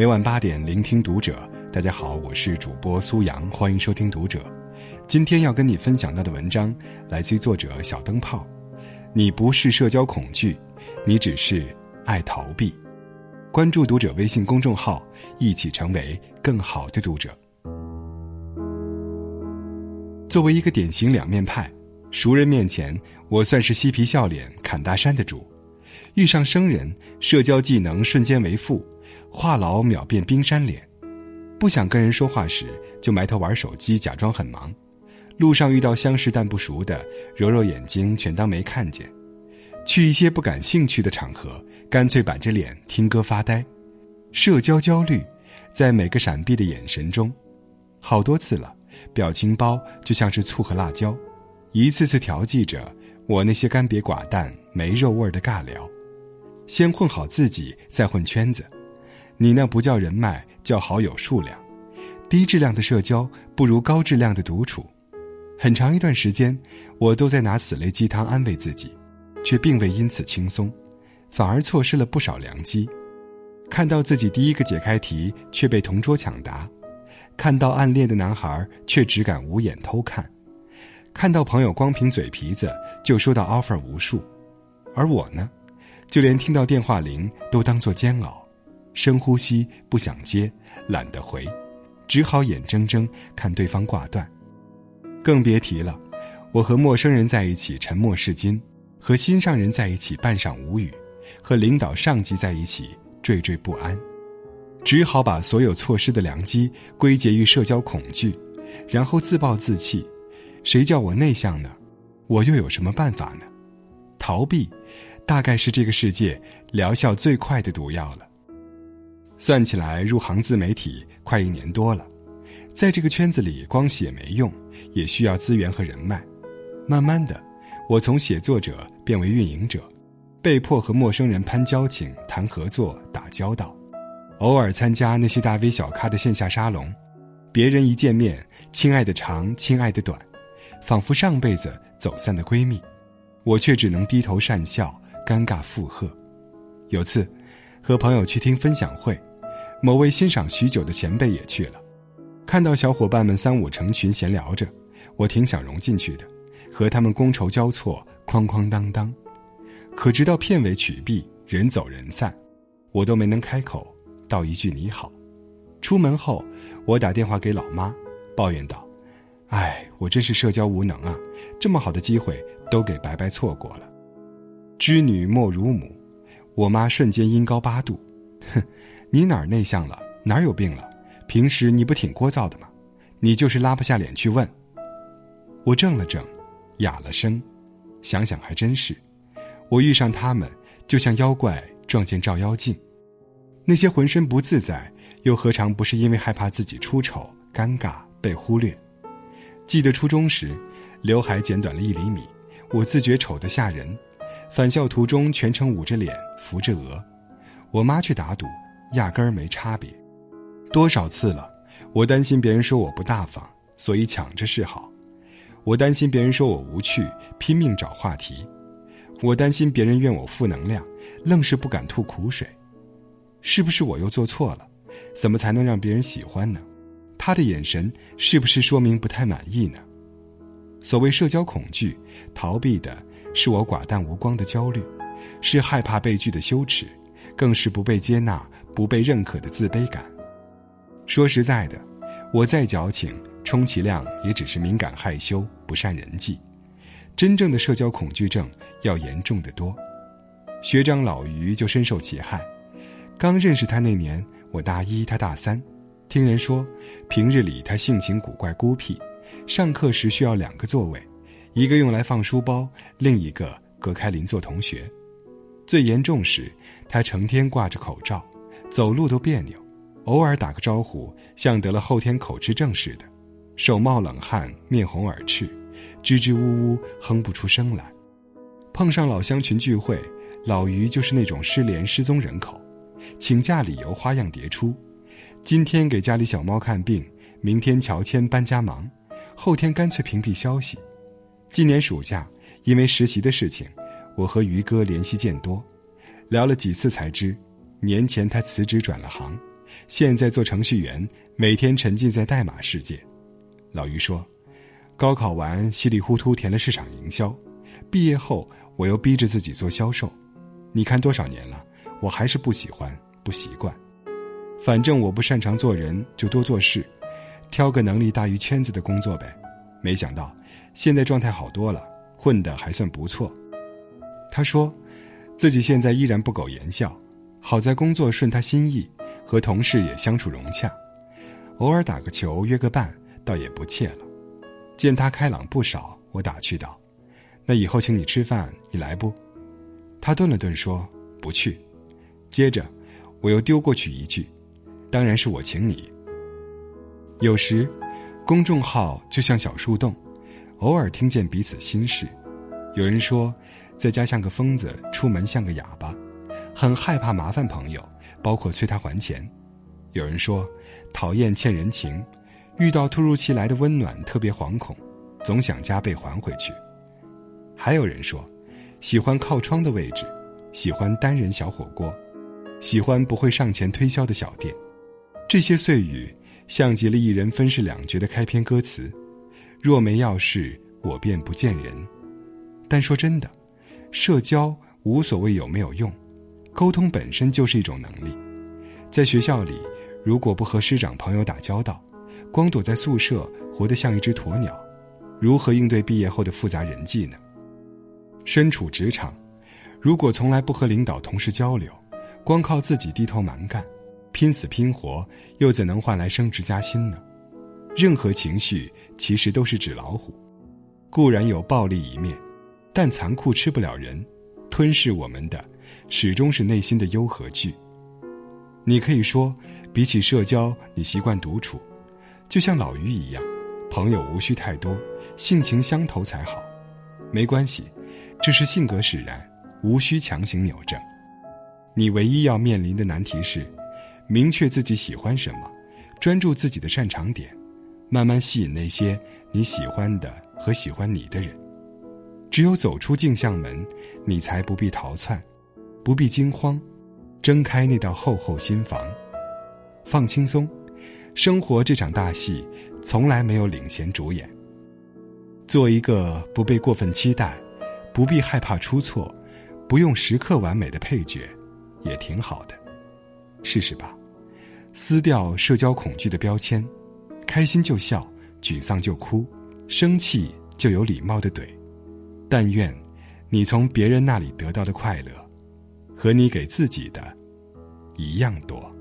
每晚八点，聆听读者。大家好，我是主播苏阳，欢迎收听读者。今天要跟你分享到的文章来自于作者小灯泡。你不是社交恐惧，你只是爱逃避。关注读者微信公众号，一起成为更好的读者。作为一个典型两面派，熟人面前我算是嬉皮笑脸侃大山的主，遇上生人，社交技能瞬间为负。话痨秒变冰山脸，不想跟人说话时就埋头玩手机，假装很忙。路上遇到相识但不熟的，揉揉眼睛，全当没看见。去一些不感兴趣的场合，干脆板着脸听歌发呆。社交焦虑，在每个闪避的眼神中，好多次了。表情包就像是醋和辣椒，一次次调剂着我那些干瘪寡淡、没肉味的尬聊。先混好自己，再混圈子。你那不叫人脉，叫好友数量。低质量的社交不如高质量的独处。很长一段时间，我都在拿此类鸡汤安慰自己，却并未因此轻松，反而错失了不少良机。看到自己第一个解开题却被同桌抢答，看到暗恋的男孩却只敢无眼偷看，看到朋友光凭嘴皮子就收到 offer 无数，而我呢，就连听到电话铃都当作煎熬。深呼吸，不想接，懒得回，只好眼睁睁看对方挂断。更别提了，我和陌生人在一起沉默是金，和心上人在一起半晌无语，和领导上级在一起惴惴不安。只好把所有错失的良机归结于社交恐惧，然后自暴自弃。谁叫我内向呢？我又有什么办法呢？逃避，大概是这个世界疗效最快的毒药了。算起来，入行自媒体快一年多了，在这个圈子里，光写没用，也需要资源和人脉。慢慢的，我从写作者变为运营者，被迫和陌生人攀交情、谈合作、打交道。偶尔参加那些大 V 小咖的线下沙龙，别人一见面，亲爱的长，亲爱的短，仿佛上辈子走散的闺蜜，我却只能低头讪笑，尴尬附和。有次，和朋友去听分享会。某位欣赏许久的前辈也去了，看到小伙伴们三五成群闲聊着，我挺想融进去的，和他们觥筹交错，哐哐当当。可直到片尾曲毕，人走人散，我都没能开口道一句你好。出门后，我打电话给老妈，抱怨道：“哎，我真是社交无能啊，这么好的机会都给白白错过了。”知女莫如母，我妈瞬间音高八度，哼。你哪儿内向了？哪儿有病了？平时你不挺聒噪的吗？你就是拉不下脸去问。我怔了怔，哑了声，想想还真是，我遇上他们就像妖怪撞见照妖镜。那些浑身不自在，又何尝不是因为害怕自己出丑、尴尬、被忽略？记得初中时，刘海剪短了一厘米，我自觉丑得吓人，返校途中全程捂着脸、扶着额，我妈却打赌。压根儿没差别，多少次了？我担心别人说我不大方，所以抢着示好；我担心别人说我无趣，拼命找话题；我担心别人怨我负能量，愣是不敢吐苦水。是不是我又做错了？怎么才能让别人喜欢呢？他的眼神是不是说明不太满意呢？所谓社交恐惧，逃避的是我寡淡无光的焦虑，是害怕被拒的羞耻，更是不被接纳。不被认可的自卑感。说实在的，我再矫情，充其量也只是敏感害羞，不善人际。真正的社交恐惧症要严重的多。学长老于就深受其害。刚认识他那年，我大一，他大三。听人说，平日里他性情古怪孤僻，上课时需要两个座位，一个用来放书包，另一个隔开邻座同学。最严重时，他成天挂着口罩。走路都别扭，偶尔打个招呼像得了后天口吃症似的，手冒冷汗，面红耳赤，支支吾吾哼不出声来。碰上老乡群聚会，老于就是那种失联失踪人口，请假理由花样迭出。今天给家里小猫看病，明天乔迁搬家忙，后天干脆屏蔽消息。今年暑假因为实习的事情，我和于哥联系渐多，聊了几次才知。年前他辞职转了行，现在做程序员，每天沉浸在代码世界。老于说：“高考完稀里糊涂填了市场营销，毕业后我又逼着自己做销售。你看多少年了，我还是不喜欢，不习惯。反正我不擅长做人，就多做事，挑个能力大于圈子的工作呗。没想到现在状态好多了，混得还算不错。”他说：“自己现在依然不苟言笑，好在工作顺他心意，和同事也相处融洽，偶尔打个球约个伴，倒也不怯了。见他开朗不少，我打趣道：‘那以后请你吃饭，你来不？’他顿了顿说：‘不去。’接着，我又丢过去一句：‘当然是我请你。’有时，公众号就像小树洞，偶尔听见彼此心事。有人说。”在家像个疯子，出门像个哑巴，很害怕麻烦朋友，包括催他还钱。有人说，讨厌欠人情，遇到突如其来的温暖特别惶恐，总想加倍还回去。还有人说，喜欢靠窗的位置，喜欢单人小火锅，喜欢不会上前推销的小店。这些碎语，像极了一人分饰两角的开篇歌词。若没要事，我便不见人。但说真的。社交无所谓有没有用，沟通本身就是一种能力。在学校里，如果不和师长朋友打交道，光躲在宿舍，活得像一只鸵鸟，如何应对毕业后的复杂人际呢？身处职场，如果从来不和领导同事交流，光靠自己低头蛮干，拼死拼活，又怎能换来升职加薪呢？任何情绪其实都是纸老虎，固然有暴力一面。但残酷吃不了人，吞噬我们的，始终是内心的忧和惧。你可以说，比起社交，你习惯独处，就像老于一样，朋友无需太多，性情相投才好。没关系，这是性格使然，无需强行扭正。你唯一要面临的难题是，明确自己喜欢什么，专注自己的擅长点，慢慢吸引那些你喜欢的和喜欢你的人。只有走出镜像门，你才不必逃窜，不必惊慌，睁开那道厚厚心房，放轻松。生活这场大戏，从来没有领衔主演。做一个不被过分期待，不必害怕出错，不用时刻完美的配角，也挺好的。试试吧，撕掉社交恐惧的标签，开心就笑，沮丧就哭，生气就有礼貌的怼。但愿，你从别人那里得到的快乐，和你给自己的一样多。